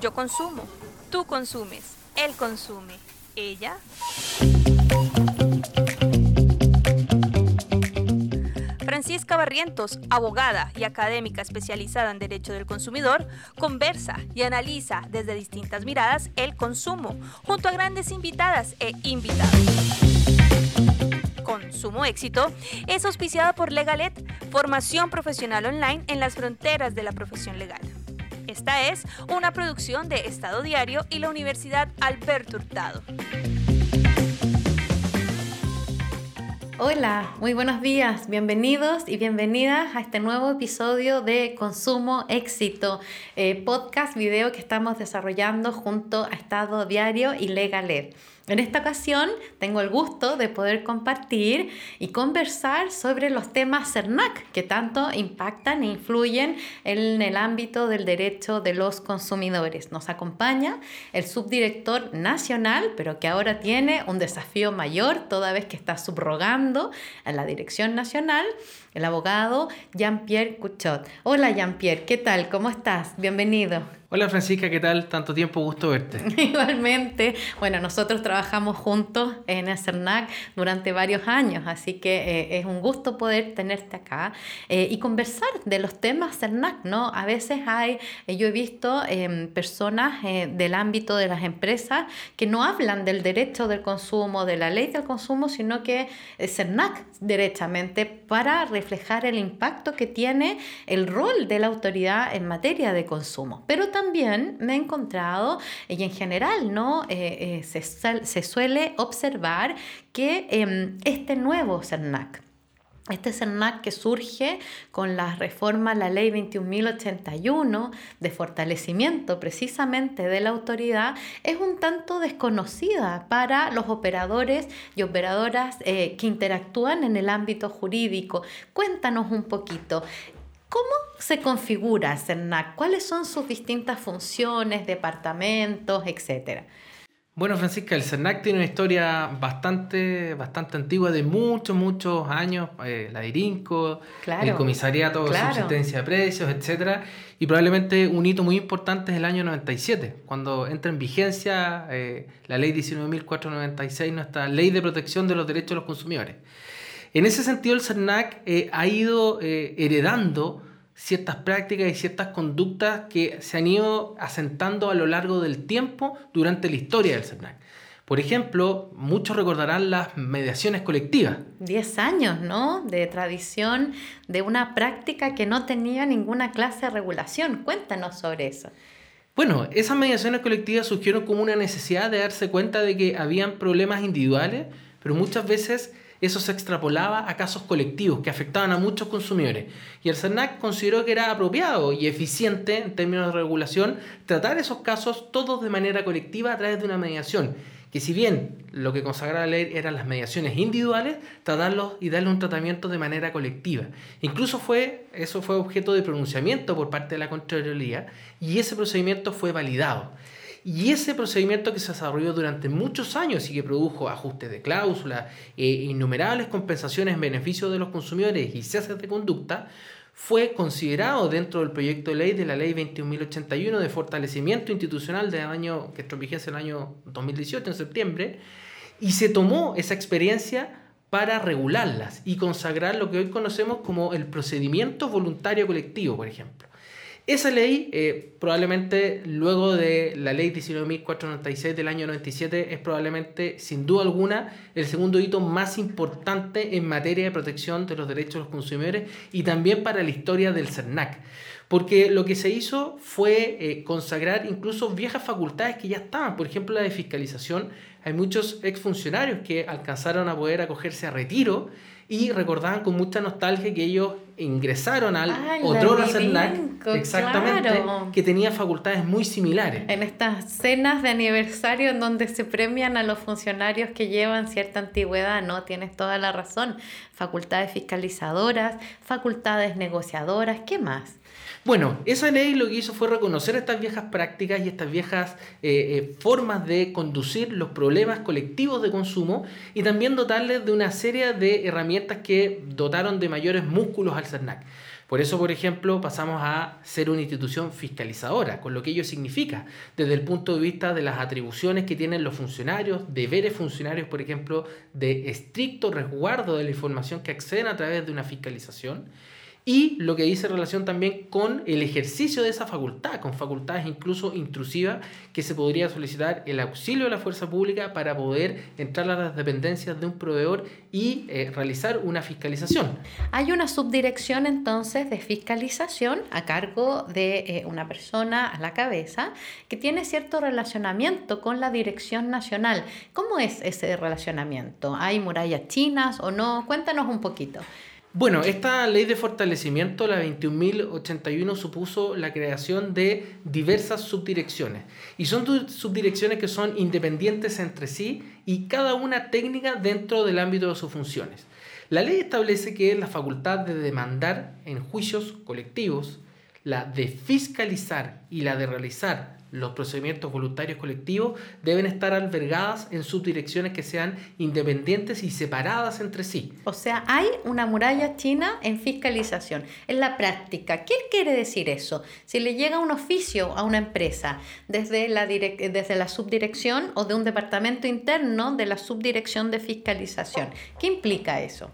Yo consumo, tú consumes, él consume, ella. Francisca Barrientos, abogada y académica especializada en Derecho del Consumidor, conversa y analiza desde distintas miradas el consumo, junto a grandes invitadas e invitados. Consumo Éxito es auspiciada por Legalet, formación profesional online en las fronteras de la profesión legal. Esta es una producción de Estado Diario y la Universidad Alberto Hurtado. Hola, muy buenos días, bienvenidos y bienvenidas a este nuevo episodio de Consumo Éxito, eh, podcast, video que estamos desarrollando junto a Estado Diario y Legalet. En esta ocasión tengo el gusto de poder compartir y conversar sobre los temas CERNAC que tanto impactan e influyen en el ámbito del derecho de los consumidores. Nos acompaña el subdirector nacional, pero que ahora tiene un desafío mayor toda vez que está subrogando a la dirección nacional, el abogado Jean-Pierre Cuchot. Hola Jean-Pierre, ¿qué tal? ¿Cómo estás? Bienvenido. Hola Francisca, ¿qué tal? Tanto tiempo, gusto verte. Igualmente. Bueno, nosotros trabajamos juntos en CERNAC durante varios años, así que eh, es un gusto poder tenerte acá eh, y conversar de los temas CERNAC, ¿no? A veces hay, eh, yo he visto em, personas del ámbito de las empresas que no hablan del derecho del consumo, de la ley del consumo, sino que CERNAC derechamente para reflejar el impacto que tiene el rol de la autoridad en materia de consumo. Pero me he encontrado, y en general, ¿no? Eh, eh, se, suele observar que em, este nuevo CERNAC, este CERNAC que surge con la reforma a la ley 21.081 de fortalecimiento precisamente de la autoridad es un tanto desconocida para los operadores y operadoras eh, que interactúan en el ámbito jurídico. Cuéntanos un poquito, ¿Cómo se configura CERNAC? ¿Cuáles son sus distintas funciones, departamentos, etcétera? Bueno, Francisca, el CERNAC tiene una historia bastante, bastante antigua, de muchos, muchos años, eh, la IRINCO, el comisariato de subsistencia de precios, etc. Y probablemente un hito muy importante es el año 97, cuando entra en vigencia eh, la ley 19.496, nuestra ley de protección de los derechos de los consumidores. En ese sentido, el CERNAC eh, ha ido eh, heredando ciertas prácticas y ciertas conductas que se han ido asentando a lo largo del tiempo durante la historia del CERNAC. Por ejemplo, muchos recordarán las mediaciones colectivas. Diez años, ¿no? De tradición de una práctica que no tenía ninguna clase de regulación. Cuéntanos sobre eso. Bueno, esas mediaciones colectivas surgieron como una necesidad de darse cuenta de que habían problemas individuales, pero muchas veces eso se extrapolaba a casos colectivos que afectaban a muchos consumidores. Y el CERNAC consideró que era apropiado y eficiente en términos de regulación tratar esos casos todos de manera colectiva a través de una mediación. Que si bien lo que consagraba la ley eran las mediaciones individuales, tratarlos y darle un tratamiento de manera colectiva. Incluso fue, eso fue objeto de pronunciamiento por parte de la Contraloría y ese procedimiento fue validado. Y ese procedimiento que se desarrolló durante muchos años y que produjo ajustes de cláusula, e innumerables compensaciones en beneficio de los consumidores y ceses de conducta, fue considerado dentro del proyecto de ley de la ley 21.081 de fortalecimiento institucional del año que entró en el año 2018, en septiembre, y se tomó esa experiencia para regularlas y consagrar lo que hoy conocemos como el procedimiento voluntario colectivo, por ejemplo. Esa ley, eh, probablemente luego de la ley 19.496 del año 97, es probablemente, sin duda alguna, el segundo hito más importante en materia de protección de los derechos de los consumidores y también para la historia del CERNAC. Porque lo que se hizo fue eh, consagrar incluso viejas facultades que ya estaban, por ejemplo la de fiscalización. Hay muchos exfuncionarios que alcanzaron a poder acogerse a retiro y recordaban con mucha nostalgia que ellos ingresaron al otro CERNAC, exactamente, que tenía facultades muy similares. En estas cenas de aniversario en donde se premian a los funcionarios que llevan cierta antigüedad, no, tienes toda la razón, facultades fiscalizadoras, facultades negociadoras, ¿qué más? Bueno, esa ley lo que hizo fue reconocer estas viejas prácticas y estas viejas eh, eh, formas de conducir los problemas colectivos de consumo y también dotarles de una serie de herramientas que dotaron de mayores músculos al Por eso, por ejemplo, pasamos a ser una institución fiscalizadora, con lo que ello significa, desde el punto de vista de las atribuciones que tienen los funcionarios, deberes funcionarios, por ejemplo, de estricto resguardo de la información que acceden a través de una fiscalización y lo que dice relación también con el ejercicio de esa facultad, con facultades incluso intrusivas que se podría solicitar el auxilio de la fuerza pública para poder entrar a las dependencias de un proveedor y eh, realizar una fiscalización. Hay una subdirección entonces de fiscalización a cargo de eh, una persona a la cabeza que tiene cierto relacionamiento con la dirección nacional. ¿Cómo es ese relacionamiento? ¿Hay murallas chinas o no? Cuéntanos un poquito. Bueno, esta ley de fortalecimiento, la 21.081, supuso la creación de diversas subdirecciones. Y son subdirecciones que son independientes entre sí y cada una técnica dentro del ámbito de sus funciones. La ley establece que la facultad de demandar en juicios colectivos, la de fiscalizar y la de realizar los procedimientos voluntarios colectivos deben estar albergadas en subdirecciones que sean independientes y separadas entre sí. O sea, hay una muralla china en fiscalización. En la práctica, ¿qué quiere decir eso? Si le llega un oficio a una empresa desde la, desde la subdirección o de un departamento interno de la subdirección de fiscalización, ¿qué implica eso?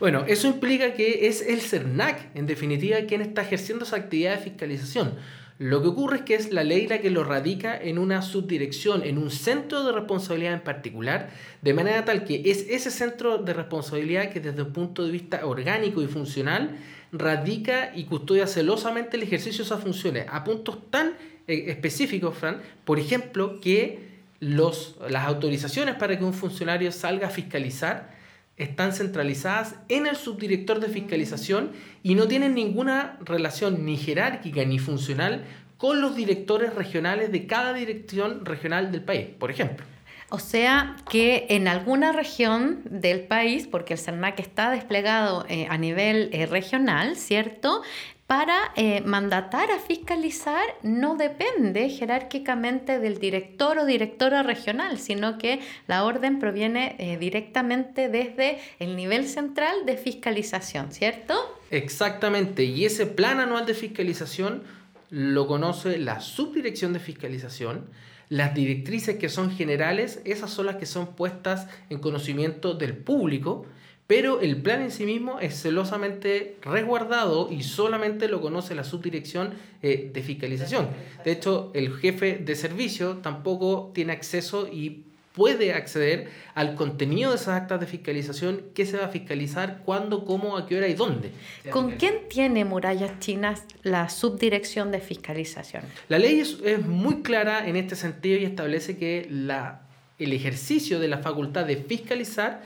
Bueno, eso implica que es el CERNAC, en definitiva, quien está ejerciendo esa actividad de fiscalización lo que ocurre es que es la ley la que lo radica en una subdirección, en un centro de responsabilidad en particular, de manera tal que es ese centro de responsabilidad que desde un punto de vista orgánico y funcional radica y custodia celosamente el ejercicio de esas funciones. A puntos tan eh, específicos, Fran, por ejemplo, que los, las autorizaciones para que un funcionario salga a fiscalizar están centralizadas en el subdirector de fiscalización y no tienen ninguna relación ni jerárquica ni funcional con los directores regionales de cada dirección regional del país, por ejemplo. O sea que en alguna región del país, porque el CERNAC está desplegado eh, a nivel eh, regional, ¿cierto? Para eh, mandatar a fiscalizar no depende jerárquicamente del director o directora regional, sino que la orden proviene eh, directamente desde el nivel central de fiscalización, ¿cierto? Exactamente, y ese plan anual de fiscalización lo conoce la subdirección de fiscalización. Las directrices que son generales, esas son las que son puestas en conocimiento del público pero el plan en sí mismo es celosamente resguardado y solamente lo conoce la subdirección eh, de fiscalización. De hecho, el jefe de servicio tampoco tiene acceso y puede acceder al contenido de esas actas de fiscalización, qué se va a fiscalizar, cuándo, cómo, a qué hora y dónde. ¿Con quién tiene Murallas Chinas la subdirección de fiscalización? La ley es, es muy clara en este sentido y establece que la, el ejercicio de la facultad de fiscalizar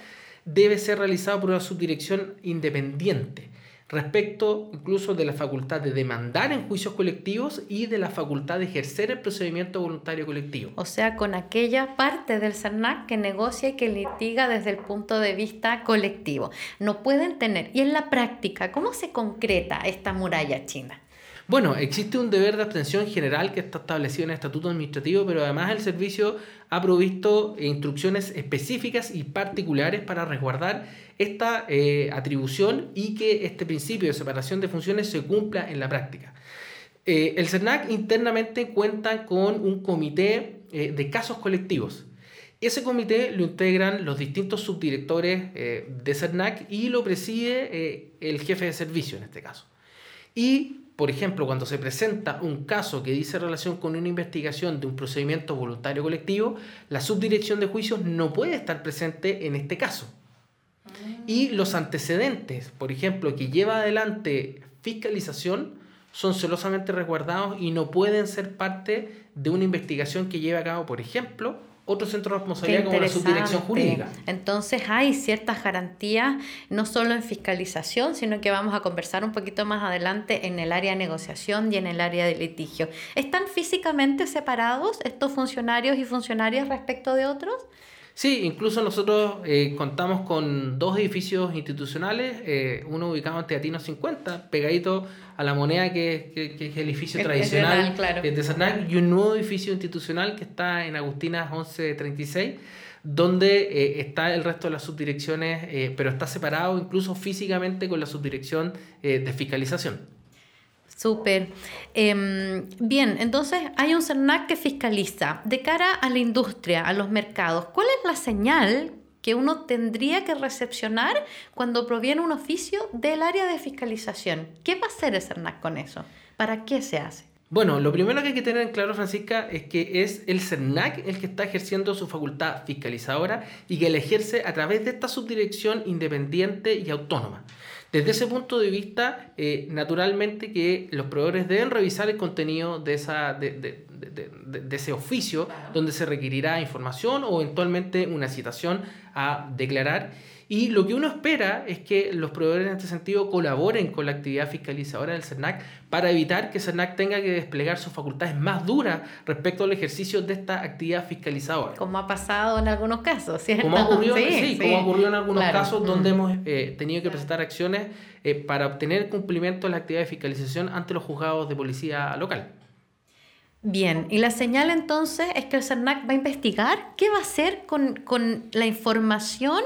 debe ser realizado por una subdirección independiente respecto incluso de la facultad de demandar en juicios colectivos y de la facultad de ejercer el procedimiento voluntario colectivo. O sea, con aquella parte del CERNAC que negocia y que litiga desde el punto de vista colectivo. No pueden tener. Y en la práctica, ¿cómo se concreta esta muralla china? Bueno, existe un deber de abstención general que está establecido en el estatuto administrativo, pero además el servicio ha provisto instrucciones específicas y particulares para resguardar esta eh, atribución y que este principio de separación de funciones se cumpla en la práctica. Eh, el CERNAC internamente cuenta con un comité eh, de casos colectivos. Ese comité lo integran los distintos subdirectores de CERNAC y lo preside el jefe de servicio en este caso. Y por ejemplo, cuando se presenta un caso que dice relación con una investigación de un procedimiento voluntario colectivo, la subdirección de juicios no puede estar presente en este caso. Y los antecedentes, por ejemplo, que lleva adelante fiscalización, son celosamente resguardados y no pueden ser parte de una investigación que lleve a cabo, por ejemplo, otro centro de responsabilidad como la subdirección jurídica. Entonces hay ciertas garantías, no solo en fiscalización, sino que vamos a conversar un poquito más adelante en el área de negociación y en el área de litigio. ¿Están físicamente separados estos funcionarios y funcionarias respecto de otros? Sí, incluso nosotros eh, contamos con dos edificios institucionales, eh, uno ubicado en Teatino 50, pegadito a la moneda que, es el edificio tradicional de Cernac, y un nuevo edificio institucional que está en Agustinas 1136 donde eh, está el resto de las subdirecciones, pero está separado incluso físicamente con la subdirección de fiscalización. Súper. Em, bien, entonces hay un CERNAC que fiscaliza de cara a la industria, a los mercados. ¿Cuál es la señal que uno tendría que recepcionar cuando proviene un oficio del área de fiscalización? ¿Qué va a hacer el CERNAC con eso? ¿Para qué se hace? Bueno, lo primero que hay que tener en claro, Francisca, es que es el CERNAC el que está ejerciendo su facultad fiscalizadora y que la ejerce a través de esta subdirección independiente y autónoma. Desde ese punto de vista, eh, naturalmente que los proveedores deben revisar el contenido de, esa, de, de, de, ese oficio donde se requerirá información o eventualmente una citación a declarar y lo que uno espera es que los proveedores en este sentido colaboren con la actividad fiscalizadora del CERNAC para evitar que el CERNAC tenga que desplegar sus facultades más duras respecto al ejercicio de esta actividad fiscalizadora. Como ha pasado en algunos casos, ¿cierto? Como ha ocurrido, sí, como ocurrido en algunos casos donde mm. hemos eh, tenido que presentar acciones eh, para obtener cumplimiento de la actividad de fiscalización ante los juzgados de policía local. Bien, y la señal entonces es que el CERNAC va a investigar qué va a hacer con, con la información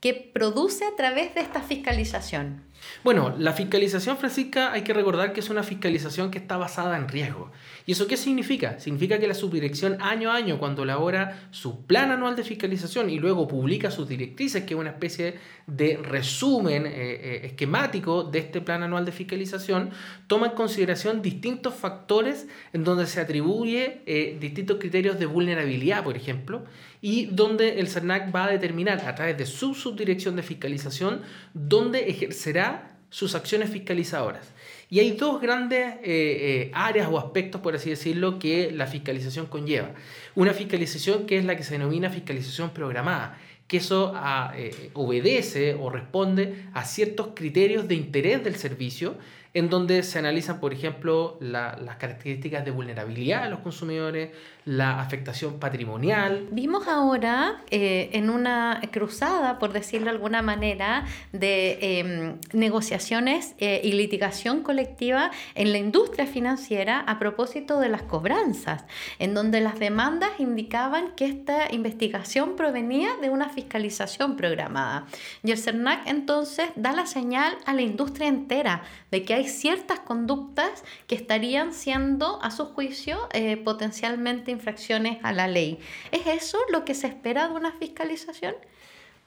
que produce a través de esta fiscalización? Bueno, la fiscalización, Francisca, hay que recordar que es una fiscalización que está basada en riesgo. ¿Y eso qué significa? Significa que la subdirección año a año, cuando elabora su plan anual de fiscalización y luego publica sus directrices, que es una especie de resumen eh, eh, esquemático de este plan anual de fiscalización, toma en consideración distintos factores en donde se atribuye eh, distintos criterios de vulnerabilidad, por ejemplo, y donde el CERNAC va a determinar a través de su subdirección de fiscalización dónde ejercerá sus acciones fiscalizadoras. Y hay dos grandes eh, eh, áreas o aspectos, por así decirlo, que la fiscalización conlleva. Una fiscalización que es la que se denomina fiscalización programada, que eso ah, eh, obedece o responde a ciertos criterios de interés del servicio en donde se analizan, por ejemplo, las características de vulnerabilidad de los consumidores, la afectación patrimonial. Vimos ahora eh, en una cruzada, por decirlo de alguna manera, de em, negociaciones eh, y litigación colectiva en la industria financiera a propósito de las cobranzas, en donde las demandas indicaban que esta investigación provenía de una fiscalización programada. Y el CERNAC entonces da la señal a la industria entera de que hay ciertas conductas que estarían siendo, a su juicio, eh, potencialmente infracciones a la ley. ¿Es eso lo que se espera de una fiscalización?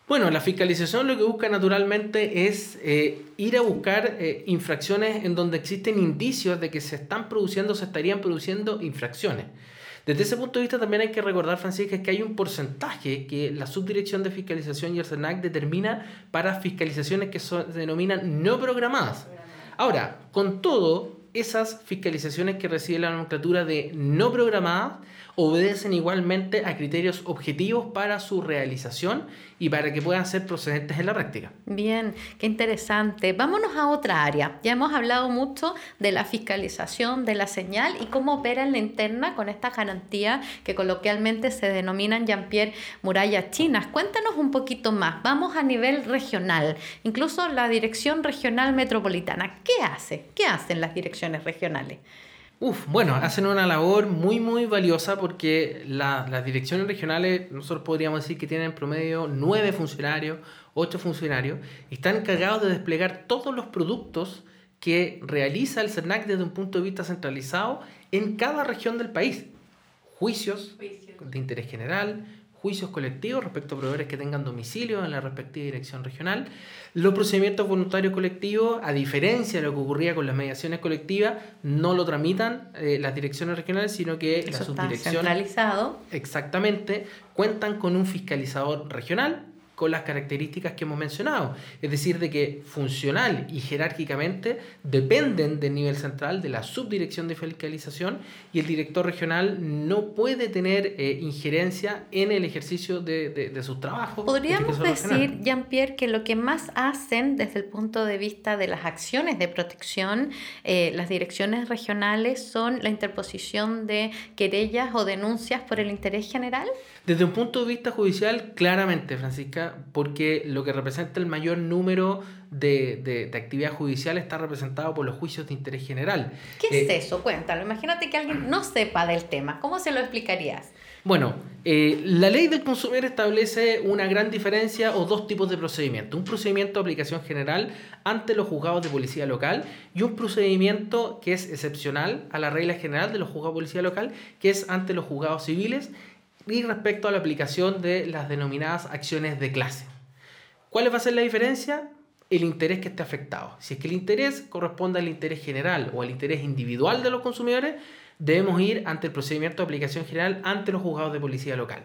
Bueno, la fiscalización lo que busca naturalmente es eh, ir a buscar eh, infracciones en donde existen indicios de que se están produciendo, se estarían produciendo infracciones. Desde ese punto de vista también hay que recordar, Francisca, que hay un porcentaje que la Subdirección de Fiscalización y el determina para fiscalizaciones que se denominan no programadas. Ahora, con todo, esas fiscalizaciones que recibe la nomenclatura de no programadas obedecen igualmente a criterios objetivos para su realización y para que puedan ser procedentes en la práctica. Bien, qué interesante. Vámonos a otra área. Ya hemos hablado mucho de la fiscalización de la señal y cómo opera en la interna con esta garantía que coloquialmente se denominan Jean-Pierre murallas chinas. Cuéntanos un poquito más. Vamos a nivel regional, incluso la Dirección Regional Metropolitana. ¿Qué hace? ¿Qué hacen las direcciones regionales? Uf, bueno, hacen una labor muy, muy valiosa porque las direcciones regionales, nosotros podríamos decir que tienen en promedio nueve funcionarios, ocho funcionarios, y están encargados de desplegar todos los productos que realiza el CERNAC desde un punto de vista centralizado en cada región del país. Juicios de interés general, juicios colectivos respecto a proveedores que tengan domicilio en la respectiva dirección regional. Los procedimientos voluntarios colectivos, a diferencia de lo que ocurría con las mediaciones colectivas, no lo tramitan eh, las direcciones regionales, sino que la subdirección. centralizado. Exactamente, cuentan con un fiscalizador regional con las características que hemos mencionado. Es decir, de que funcional y jerárquicamente dependen del nivel central de la subdirección de fiscalización y el director regional no puede tener eh, injerencia en el ejercicio de, de, sus trabajos. Podríamos decir, Jean-Pierre, que lo que más hacen desde el punto de vista de las acciones de protección, eh, las direcciones regionales son la interposición de querellas o denuncias por el interés general. Desde un punto de vista judicial, claramente, Francisca, porque lo que representa el mayor número de, de, actividad judicial está representado por los juicios de interés general. ¿Qué es eh, eso? Cuéntalo. Imagínate que alguien no sepa del tema. ¿Cómo se lo explicarías? Bueno, eh, la ley del consumidor establece una gran diferencia o dos tipos de procedimiento. Un procedimiento de aplicación general ante los juzgados de policía local y un procedimiento que es excepcional a la regla general de los juzgados de policía local, que es ante los juzgados civiles y respecto a la aplicación de las denominadas acciones de clase. ¿Cuál va a ser la diferencia? El interés que esté afectado. Si es que el interés corresponde al interés general o al interés individual de los consumidores, debemos ir ante el procedimiento de aplicación general ante los juzgados de policía local.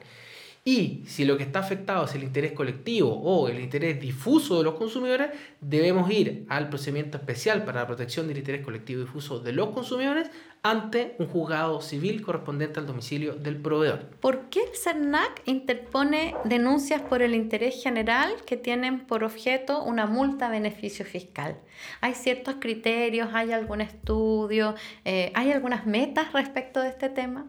Y si lo que está afectado es el interés colectivo o el interés difuso de los consumidores, debemos ir al procedimiento especial para la protección del interés colectivo difuso de los consumidores ante un juzgado civil correspondiente al domicilio del proveedor. ¿Por qué el CERNAC interpone denuncias por el interés general que tienen por objeto una multa beneficio fiscal? ¿Hay ciertos criterios? ¿Hay algún estudio? Eh, ¿Hay algunas metas respecto de este tema?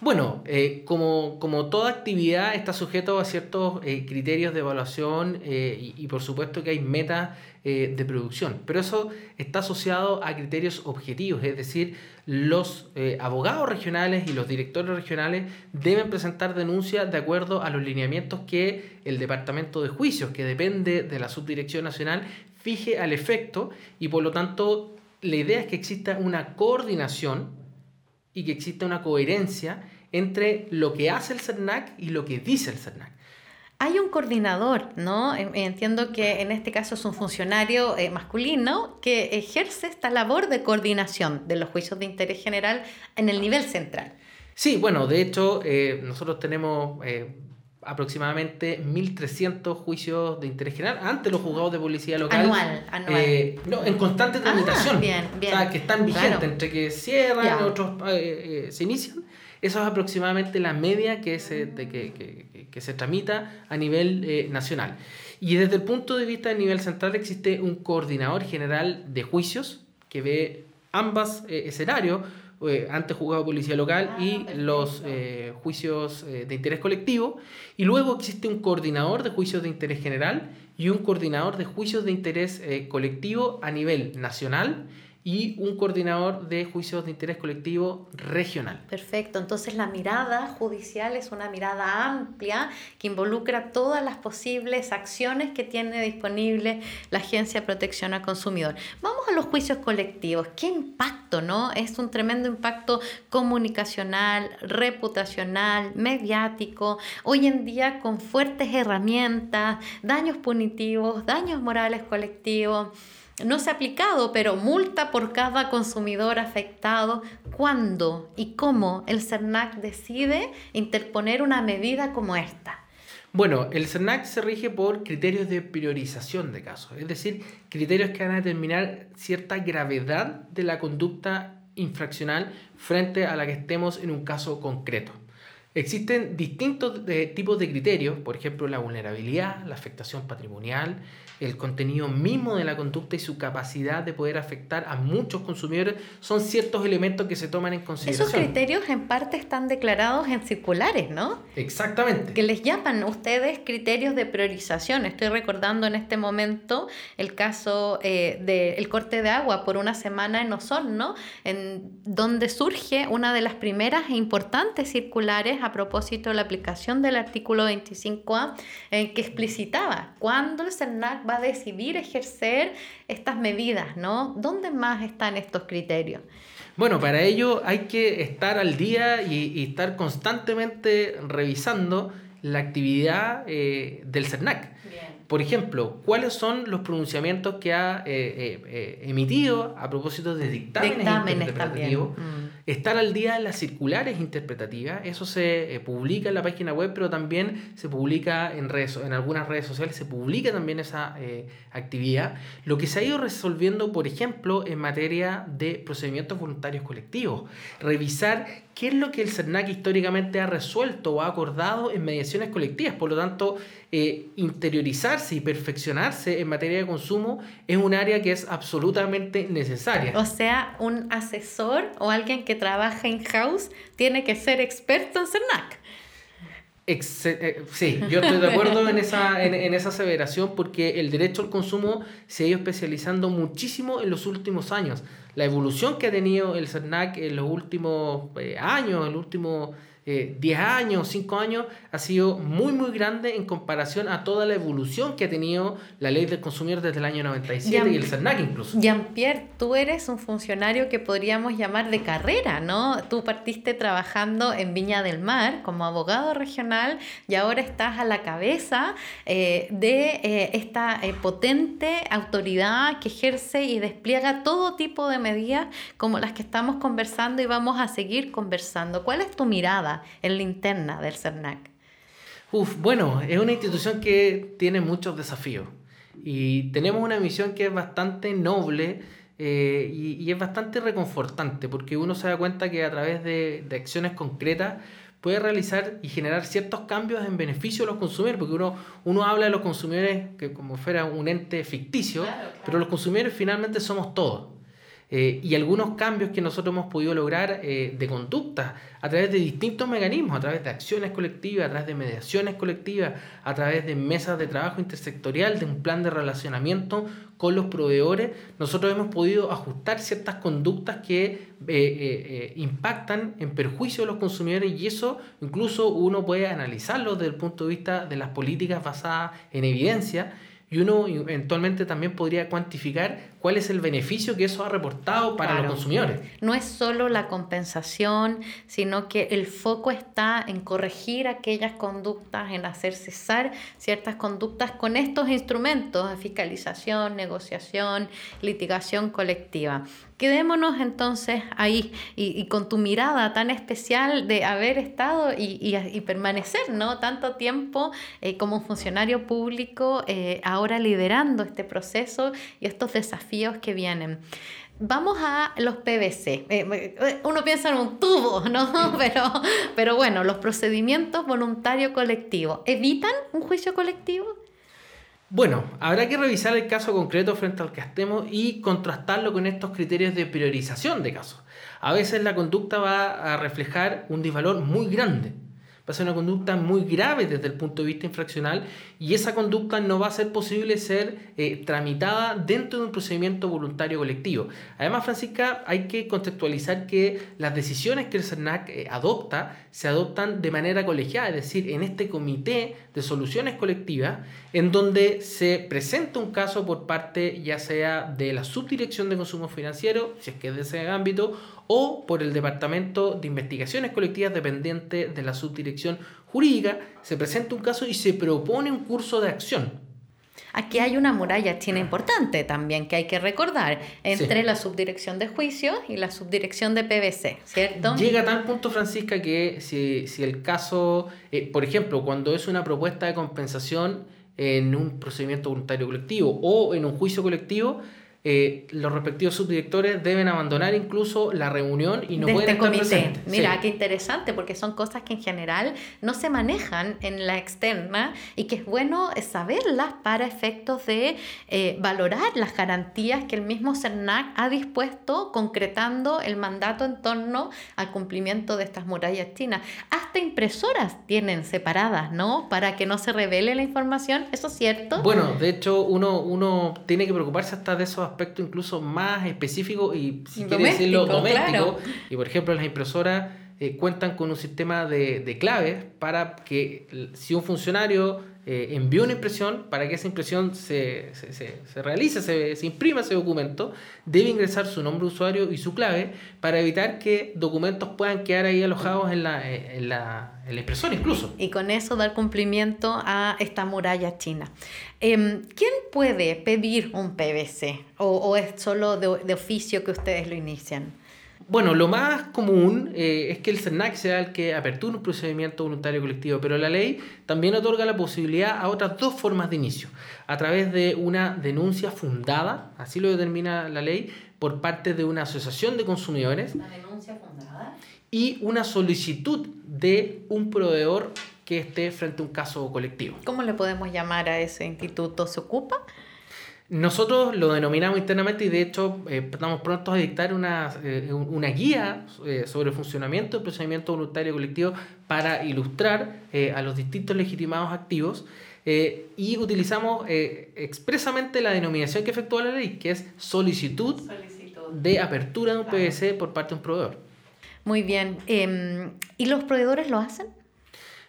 Bueno, eh, como, toda actividad está sujeto a ciertos eh, criterios de evaluación eh, y, por supuesto que hay metas de producción, pero eso está asociado a criterios objetivos, es decir, los abogados regionales y los directores regionales deben presentar denuncias de acuerdo a los lineamientos que el Departamento de Juicios, que depende de la Subdirección Nacional, fije al efecto y por lo tanto la idea es que exista una coordinación y que exista una coherencia entre lo que hace el CERNAC y lo que dice el CERNAC. Hay un coordinador, ¿no? Entiendo que en este caso es un funcionario eh, masculino que ejerce esta labor de coordinación de los juicios de interés general en el nivel central. Sí, bueno, de hecho, eh, nosotros tenemos eh, aproximadamente 1.300 juicios de interés general ante los juzgados de policía local. Anual, anual. Eh, no, en constante ah, tramitación. bien, bien. O sea, que están vigentes, entre que cierran, y otros eh, eh, se inician. Eso es aproximadamente la media que se, de, que, que, que, se tramita a nivel nacional. Y desde el punto de vista del nivel central existe un coordinador general de juicios que ve ambas escenarios, eh, antes juzgado policía local y ah, los eh, juicios eh, de interés colectivo. Y luego existe un coordinador de juicios de interés general y un coordinador de juicios de interés colectivo a nivel nacional y un coordinador de juicios de interés colectivo regional. Perfecto, entonces la mirada judicial es una mirada amplia que involucra todas las posibles acciones que tiene disponible la Agencia de Protección al Consumidor. Vamos a los juicios colectivos. ¿Qué impacto, no? Es un tremendo impacto comunicacional, reputacional, mediático, hoy en día con fuertes herramientas, daños punitivos, daños morales colectivos no se ha aplicado, pero multa por cada consumidor afectado. ¿Cuándo y cómo el CERNAC decide interponer una medida como esta? Bueno, el CERNAC se rige por criterios de priorización de casos, es decir, criterios que van a determinar cierta gravedad de la conducta infraccional frente a la que estemos en un caso concreto. Existen distintos tipos de criterios, por ejemplo, la vulnerabilidad, la afectación patrimonial, el contenido mismo de la conducta y su capacidad de poder afectar a muchos consumidores son ciertos elementos que se toman en consideración. Esos criterios en parte están declarados en circulares, ¿no? Exactamente. Que les llaman ustedes criterios de priorización. Estoy recordando en este momento el caso eh, del corte de agua por una semana en Osorno, en donde surge una de las primeras e importantes circulares a propósito de la aplicación del artículo 25A, en que explicitaba cuándo el CERNAC va a decidir ejercer estas medidas, ¿no? ¿Dónde más están estos criterios? Bueno, para ello hay que estar al día y, estar constantemente revisando la actividad eh, del CERNAC. Por ejemplo, ¿cuáles son los pronunciamientos que ha eh, eh, emitido a propósito de dictámenes, interpretativos? Mm. Estar al día en las circulares interpretativas, eso se publica en la página web, pero también se publica en, redes, en algunas redes sociales, se publica también esa actividad. Lo que se ha ido resolviendo, por ejemplo, en materia de procedimientos voluntarios colectivos. Revisar qué es lo que el CERNAC históricamente ha resuelto o ha acordado en mediaciones colectivas. Por lo tanto, eh, interiorizarse y perfeccionarse en materia de consumo es un área que es absolutamente necesaria. O sea, un asesor o alguien que trabaja in-house tiene que ser experto en CERNAC. Eh, sí, yo estoy de acuerdo en esa, en, en, esa aseveración porque el derecho al consumo se ha ido especializando muchísimo en los últimos años. La evolución que ha tenido el CERNAC en los últimos eh, años, en los últimos 10 eh, años, 5 años, ha sido muy, muy grande en comparación a toda la evolución que ha tenido la ley del consumidor desde el año 97 y el CERNAC incluso. Jean-Pierre, tú eres un funcionario que podríamos llamar de carrera, ¿no? Tú partiste trabajando en Viña del Mar como abogado regional y ahora estás a la cabeza eh, de eh, esta potente autoridad que ejerce y despliega todo tipo de medidas como las que estamos conversando y vamos a seguir conversando. ¿Cuál es tu mirada? En la interna del CERNAC? Uf, bueno, es una institución que tiene muchos desafíos y tenemos una misión que es bastante noble eh, y, es bastante reconfortante porque uno se da cuenta que a través de, acciones concretas puede realizar y generar ciertos cambios en beneficio de los consumidores, porque uno, uno habla de los consumidores que como fuera un ente ficticio, pero los consumidores finalmente somos todos. Eh, y algunos cambios que nosotros hemos podido lograr eh, de conducta a través de distintos mecanismos, a través de acciones colectivas, a través de mediaciones colectivas, a través de mesas de trabajo intersectorial, de un plan de relacionamiento con los proveedores, nosotros hemos podido ajustar ciertas conductas que eh, impactan en perjuicio de los consumidores y eso incluso uno puede analizarlo desde el punto de vista de las políticas basadas en evidencia y uno eventualmente también podría cuantificar cuál es el beneficio que eso ha reportado para los consumidores. No es solo la compensación, sino que el foco está en corregir aquellas conductas, en hacer cesar ciertas conductas con estos instrumentos de fiscalización, negociación, litigación colectiva. Quedémonos entonces ahí y, con tu mirada tan especial de haber estado y, permanecer ¿no? tanto tiempo eh, como funcionario público, eh, ahora liderando este proceso y estos desafíos que vienen. Vamos a los PVC. Eh, uno piensa en un tubo, ¿no? Pero, pero bueno, los procedimientos voluntario colectivo, ¿evitan un juicio colectivo? Bueno, habrá que revisar el caso concreto frente al que estemos y contrastarlo con estos criterios de priorización de casos. A veces la conducta va a reflejar un disvalor muy grande va a ser una conducta muy grave desde el punto de vista infraccional y esa conducta no va a ser posible ser eh, tramitada dentro de un procedimiento voluntario colectivo. Además, Francisca, hay que contextualizar que las decisiones que el CERNAC eh, adopta se adoptan de manera colegiada, es decir, en este comité de soluciones colectivas, en donde se presenta un caso por parte ya sea de la subdirección de consumo financiero, si es que es de ese ámbito, o por el Departamento de Investigaciones Colectivas dependiente de la subdirección jurídica, se presenta un caso y se propone un curso de acción. Aquí hay una muralla china importante también que hay que recordar entre la subdirección de juicio y la subdirección de PVC, ¿cierto? Llega a tal punto, Francisca, que si, el caso, eh, por ejemplo, cuando es una propuesta de compensación en un procedimiento voluntario colectivo o en un juicio colectivo, eh, los respectivos subdirectores deben abandonar incluso la reunión y no pueden este estar presentes. Mira, qué interesante, porque son cosas que en general no se manejan en la externa y que es bueno saberlas para efectos de eh, valorar las garantías que el mismo CERNAC ha dispuesto concretando el mandato en torno al cumplimiento de estas murallas chinas. Hasta impresoras tienen separadas, ¿no? Para que no se revele la información, ¿eso es cierto? Bueno, de hecho uno, uno tiene que preocuparse hasta de esos aspecto incluso más específico y, si quiere decirlo, doméstico. Y por ejemplo, las impresoras eh, cuentan con un sistema de, de claves para que si un funcionario eh, envió una impresión, para que esa impresión se, se, se, realice, se, se, imprima ese documento, debe ingresar su nombre de usuario y su clave para evitar que documentos puedan quedar ahí alojados en la, eh, en la, en la impresora incluso. Y con eso dar cumplimiento a esta muralla china. Em, ¿Quién puede pedir un PVC o, o es solo de, de oficio que ustedes lo inician? Bueno, lo más común eh, es que el CERNAC sea el que aperture un procedimiento voluntario colectivo, pero la ley también otorga la posibilidad a otras dos formas de inicio, a través de una denuncia fundada, así lo determina la ley, por parte de una asociación de consumidores. Una denuncia fundada. Y una solicitud de un proveedor que esté frente a un caso colectivo. ¿Cómo le podemos llamar a ese instituto? ¿Se ocupa? Nosotros lo denominamos internamente y de hecho eh, estamos prontos a dictar una, eh, una guía eh, sobre el funcionamiento del procedimiento voluntario colectivo para ilustrar a los distintos legitimados activos y utilizamos expresamente la denominación que efectúa la ley, que es solicitud, de apertura de un PVC por parte de un proveedor. Muy bien. Em, ¿Y los proveedores lo hacen?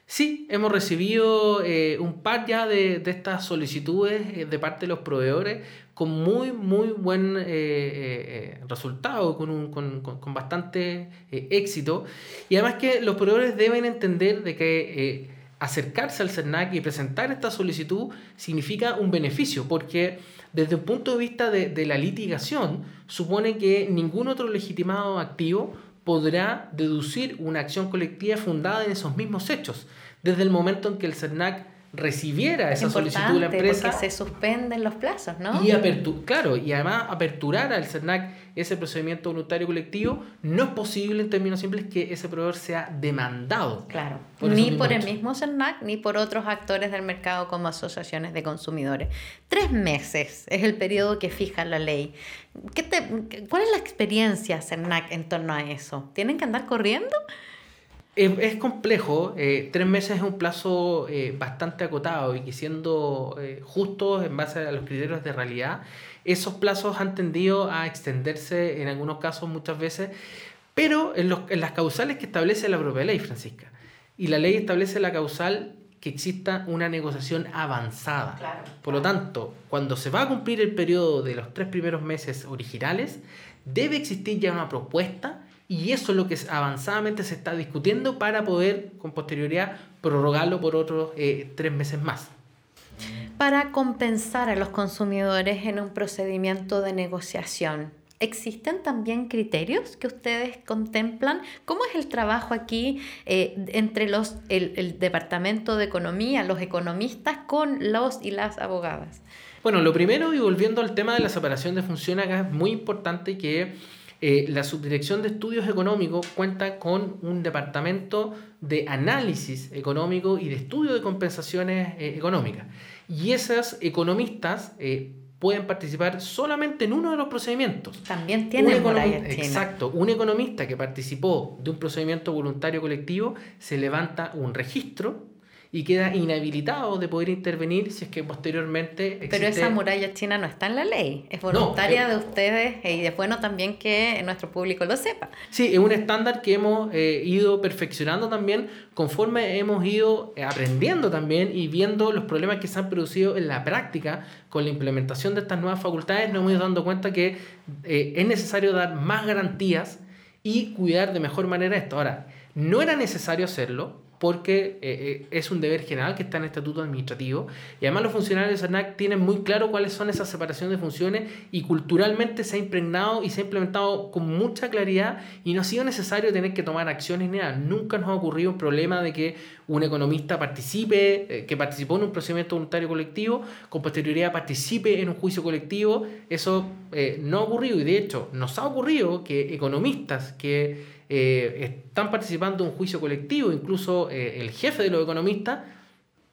Sí, hemos recibido eh, un par ya de, de estas solicitudes eh, de parte de los proveedores con muy, muy buen eh, resultado, con, un, con, con, bastante éxito. Y además que los proveedores deben entender de que acercarse al CERNAC y presentar esta solicitud significa un beneficio, porque desde un punto de vista de, de la litigación, supone que ningún otro legitimado activo podrá deducir una acción colectiva fundada en esos mismos hechos, desde el momento en que el CERNAC recibiera esa solicitud de la empresa. Porque se suspenden los plazos, ¿no? Y claro, y además aperturar al CERNAC ese procedimiento voluntario colectivo, no es posible en términos simples que ese proveedor sea demandado. Claro, ni por el mismo CERNAC ni por otros actores del mercado como asociaciones de consumidores. Tres meses es el periodo que fija la ley. ¿Qué te, ¿Cuál es la experiencia CERNAC en torno a eso? ¿Tienen que andar corriendo? Es, complejo, eh, tres meses es un plazo eh, bastante acotado y que siendo eh, justos en base a los criterios de realidad, esos plazos han tendido a extenderse en algunos casos muchas veces, pero en, los, en las causales que establece la propia ley, Francisca. Y la ley establece la causal que exista una negociación avanzada. Por lo tanto, cuando se va a cumplir el periodo de los tres primeros meses originales, debe existir ya una propuesta y eso es lo que avanzadamente se está discutiendo para poder con posterioridad prorrogarlo por otros eh, tres meses más. Para compensar a los consumidores en un procedimiento de negociación, ¿existen también criterios que ustedes contemplan? ¿Cómo es el trabajo aquí eh, entre los, el, el Departamento de Economía, los economistas, con los y las abogadas? Bueno, lo primero, y volviendo al tema de la separación de funciones, acá es muy importante que eh, la Subdirección de Estudios Económicos cuenta con un departamento de análisis económico y de estudio de compensaciones eh, económicas. Y esos economistas eh, pueden participar solamente en uno de los procedimientos. También tiene Exacto. Un economista que participó de un procedimiento voluntario colectivo se levanta un registro y queda inhabilitado de poder intervenir si es que posteriormente existe... Pero esa muralla china no está en la ley, es voluntaria eh, de ustedes y es bueno también que nuestro público lo sepa. Sí, es un estándar que hemos eh, ido perfeccionando también conforme hemos ido eh, aprendiendo también y viendo los problemas que se han producido en la práctica con la implementación de estas nuevas facultades, nos hemos ido dando cuenta que es necesario dar más garantías y cuidar de mejor manera esto. Ahora, no era necesario hacerlo, porque eh, eh, es un deber general que está en el estatuto administrativo y además los funcionarios de SERNAC tienen muy claro cuáles son esas separaciones de funciones y culturalmente se ha impregnado y se ha implementado con mucha claridad y no ha sido necesario tener que tomar acciones ni nada. Nunca nos ha ocurrido un problema de que un economista participe, eh, que participó en un procedimiento voluntario colectivo, con posterioridad participe en un juicio colectivo. Eso no ha ocurrido y de hecho nos ha ocurrido que economistas que eh, están participando en un juicio colectivo, incluso eh, el jefe de los economistas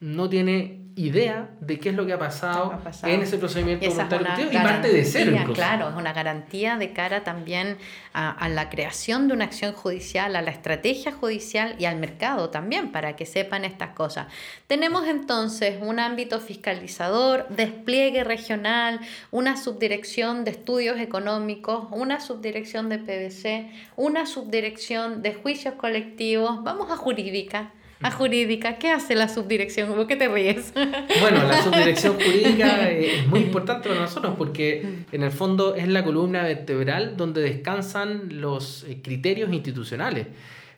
no tiene idea de qué es lo que ha pasado, en ese procedimiento voluntario y parte de cero. Claro, es una garantía de cara también a, la creación de una acción judicial, a la estrategia judicial y al mercado también, para que sepan estas cosas. Tenemos entonces un ámbito fiscalizador, despliegue regional, una subdirección de estudios económicos, una subdirección de PVC, una subdirección de juicios colectivos, vamos a jurídica a jurídica. ¿Qué hace la subdirección? ¿Vos qué te ríes? Bueno, la subdirección jurídica es muy importante para nosotros porque en el fondo es la columna vertebral donde descansan los eh, criterios institucionales.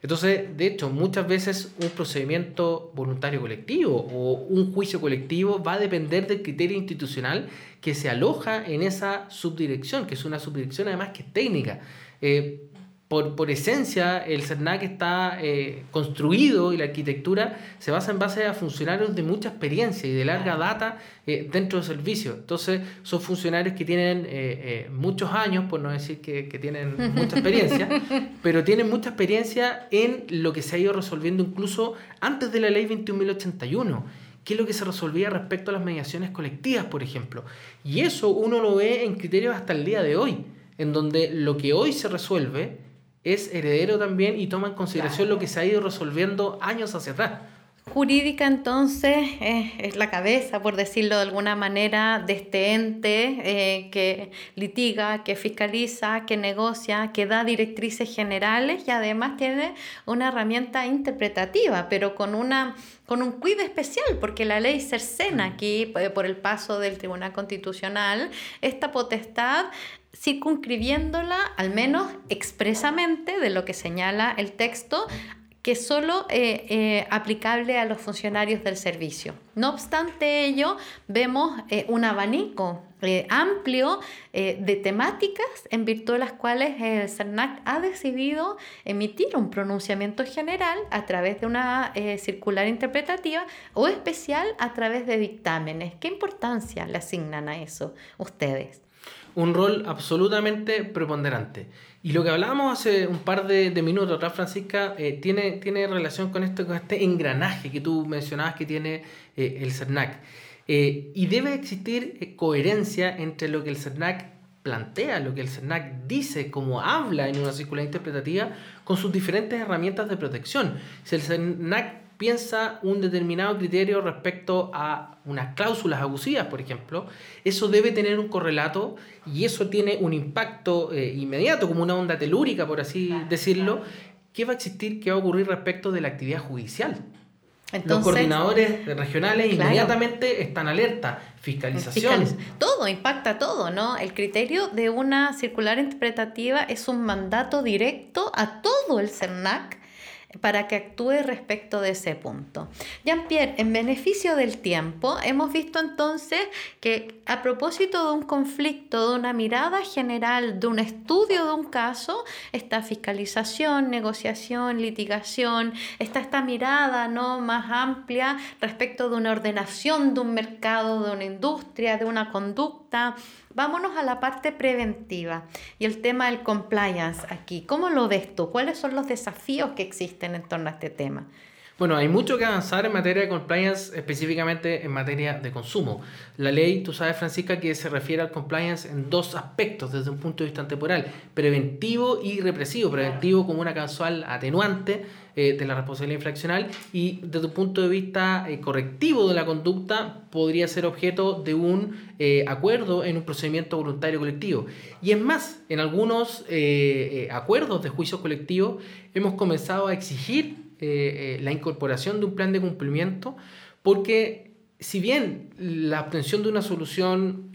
Entonces, de hecho, muchas veces un procedimiento voluntario colectivo o un juicio colectivo va a depender del criterio institucional que se aloja en esa subdirección, que es una subdirección además que es técnica. Eh, por, por esencia, el CERNAC está eh, construido y la arquitectura se basa en base a funcionarios de mucha experiencia y de larga data eh, dentro del servicio. Entonces, son funcionarios que tienen eh, muchos años, por no decir que, que tienen mucha experiencia, pero tienen mucha experiencia en lo que se ha ido resolviendo incluso antes de la ley 21.081 qué es lo que se resolvía respecto a las mediaciones colectivas, por ejemplo. Y eso uno lo ve en criterios hasta el día de hoy, en donde lo que hoy se resuelve es heredero también y toma en consideración lo que se ha ido resolviendo años hacia atrás. Jurídica entonces es, la cabeza, por decirlo de alguna manera, de este ente eh, que litiga, que fiscaliza, que negocia, que da directrices generales y además tiene una herramienta interpretativa, pero con, una, con un cuidado especial, porque la ley cercena aquí, eh, por el paso del Tribunal Constitucional, esta potestad circunscribiéndola, al menos expresamente, de lo que señala el texto, que es solo eh, eh, aplicable a los funcionarios del servicio. No obstante ello, vemos eh, un abanico amplio de temáticas en virtud de las cuales el CERNAC ha decidido emitir un pronunciamiento general a través de una circular interpretativa o especial a través de dictámenes. ¿Qué importancia le asignan a eso ustedes? Un rol absolutamente preponderante. Y lo que hablábamos hace un par de, minutos atrás, Francisca, eh, tiene, tiene relación con, esto, con este engranaje que tú mencionabas que tiene eh, el CERNAC. Eh, y debe existir coherencia entre lo que el CERNAC plantea, lo que el CERNAC dice, como habla en una circular interpretativa, con sus diferentes herramientas de protección. Si el CERNAC piensa un determinado criterio respecto a unas cláusulas abusivas, por ejemplo, eso debe tener un correlato y eso tiene un impacto eh, inmediato, como una onda telúrica, por así decirlo. ¿Qué va a existir? ¿Qué va a ocurrir respecto de la actividad judicial? Los coordinadores regionales inmediatamente están alerta. Fiscalización. todo, impacta todo, ¿no? El criterio de una circular interpretativa es un mandato directo a todo el CERNAC para que actúe respecto de ese punto. Jean-Pierre, en beneficio del tiempo, hemos visto entonces que a propósito de un conflicto, de una mirada general, de un estudio de un caso, esta fiscalización, negociación, litigación, está esta mirada ¿no? más amplia respecto de una ordenación de un mercado, de una industria, de una conducta, Vámonos a la parte preventiva y el tema del compliance aquí. ¿Cómo lo ves tú? ¿Cuáles son los desafíos que existen en torno a este tema? Bueno, hay mucho que avanzar en materia de compliance, específicamente en materia de consumo. La ley, tú sabes, Francisca, que se refiere al compliance en dos aspectos desde un punto de vista temporal, preventivo y represivo. Preventivo como una casual atenuante eh, de la responsabilidad infraccional y desde un punto de vista eh, correctivo de la conducta podría ser objeto de un eh, acuerdo en un procedimiento voluntario colectivo. Y es más, en algunos acuerdos de juicio colectivo hemos comenzado a exigir la incorporación de un plan de cumplimiento porque si bien la obtención de una solución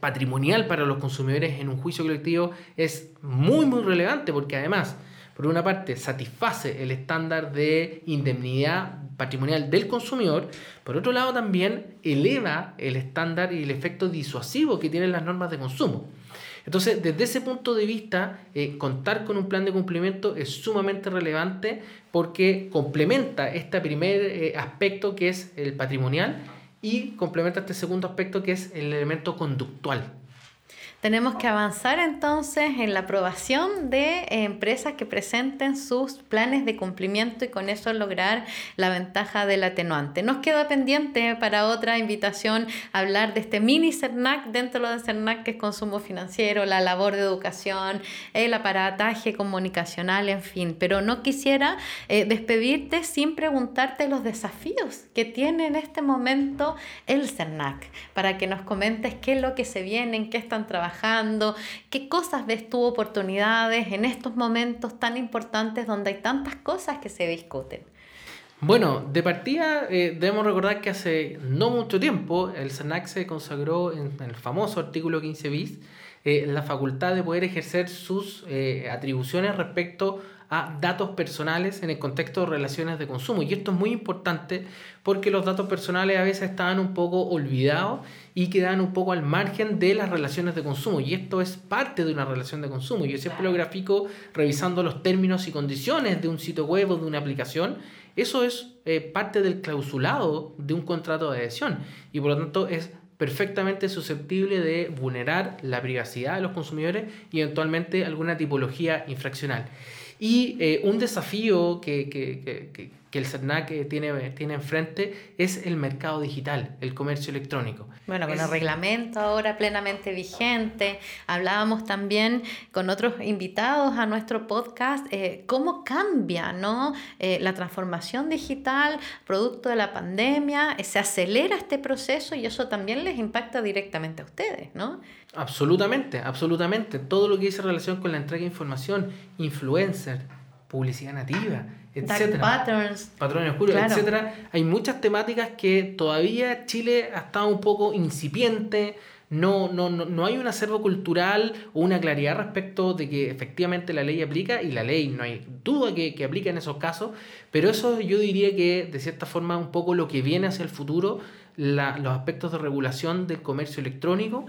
patrimonial para los consumidores en un juicio colectivo es muy muy relevante porque además por una parte, satisface el estándar de indemnidad patrimonial del consumidor, por otro lado también eleva el estándar y el efecto disuasivo que tienen las normas de consumo. Entonces, desde ese punto de vista, eh, contar con un plan de cumplimiento es sumamente relevante porque complementa este primer eh, aspecto que es el patrimonial y complementa este segundo aspecto que es el elemento conductual. Tenemos que avanzar entonces en la aprobación de empresas que presenten sus planes de cumplimiento y con eso lograr la ventaja del atenuante. Nos queda pendiente para otra invitación hablar de este mini CERNAC dentro de CERNAC que es consumo financiero, la labor de educación, el aparataje comunicacional, en fin. Pero no quisiera eh, despedirte sin preguntarte los desafíos que tiene en este momento el CERNAC para que nos comentes qué es lo que se viene, en qué están trabajando qué cosas ves tú oportunidades en estos momentos tan importantes donde hay tantas cosas que se discuten. Bueno, de partida eh, debemos recordar que hace no mucho tiempo el SENAC se consagró en, el famoso artículo 15 bis eh, la facultad de poder ejercer sus eh, atribuciones respecto a datos personales en el contexto de relaciones de consumo. Y esto es muy importante porque los datos personales a veces estaban un poco olvidados y quedan un poco al margen de las relaciones de consumo. Y esto es parte de una relación de consumo. Yo siempre lo grafico revisando los términos y condiciones de un sitio web o de una aplicación. Eso es eh, parte del clausulado de un contrato de adhesión y por lo tanto es perfectamente susceptible de vulnerar la privacidad de los consumidores y eventualmente alguna tipología infraccional. Y eh, un desafío que, que el CERNAC eh, tiene, tiene enfrente es el mercado digital, el comercio electrónico. Bueno, con el reglamento ahora plenamente vigente, hablábamos también con otros invitados a nuestro podcast, eh, cómo cambia ¿no? Eh, la transformación digital producto de la pandemia, se acelera este proceso y eso también les impacta directamente a ustedes, ¿no? Absolutamente, absolutamente. Todo lo que dice relación con la entrega de información, influencer, publicidad nativa, etcétera. Patterns. Patrones oscuros, etcétera. Hay muchas temáticas que todavía Chile ha estado un poco incipiente. No, no, no, no hay un acervo cultural o una claridad respecto de que efectivamente la ley aplica y la ley no hay duda que, que aplica en esos casos, pero eso yo diría que de cierta forma un poco lo que viene hacia el futuro, la, los aspectos de regulación del comercio electrónico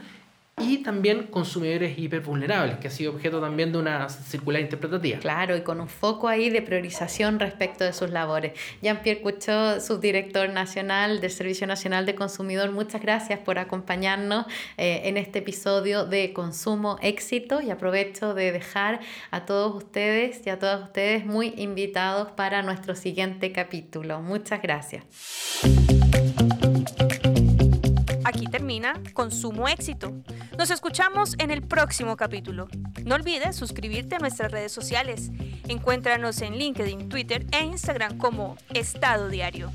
y también consumidores hipervulnerables, que ha sido objeto también de una circular interpretativa. Claro, y con un foco ahí de priorización respecto de sus labores. Jean-Pierre Cuchot, subdirector nacional del Servicio Nacional de Consumidor, muchas gracias por acompañarnos eh, en este episodio de Consumo Éxito y aprovecho de dejar a todos ustedes y a todas ustedes muy invitados para nuestro siguiente capítulo. Muchas gracias termina con sumo éxito. Nos escuchamos en el próximo capítulo. No olvides suscribirte a nuestras redes sociales. Encuéntranos en LinkedIn, Twitter e Instagram como Estado Diario.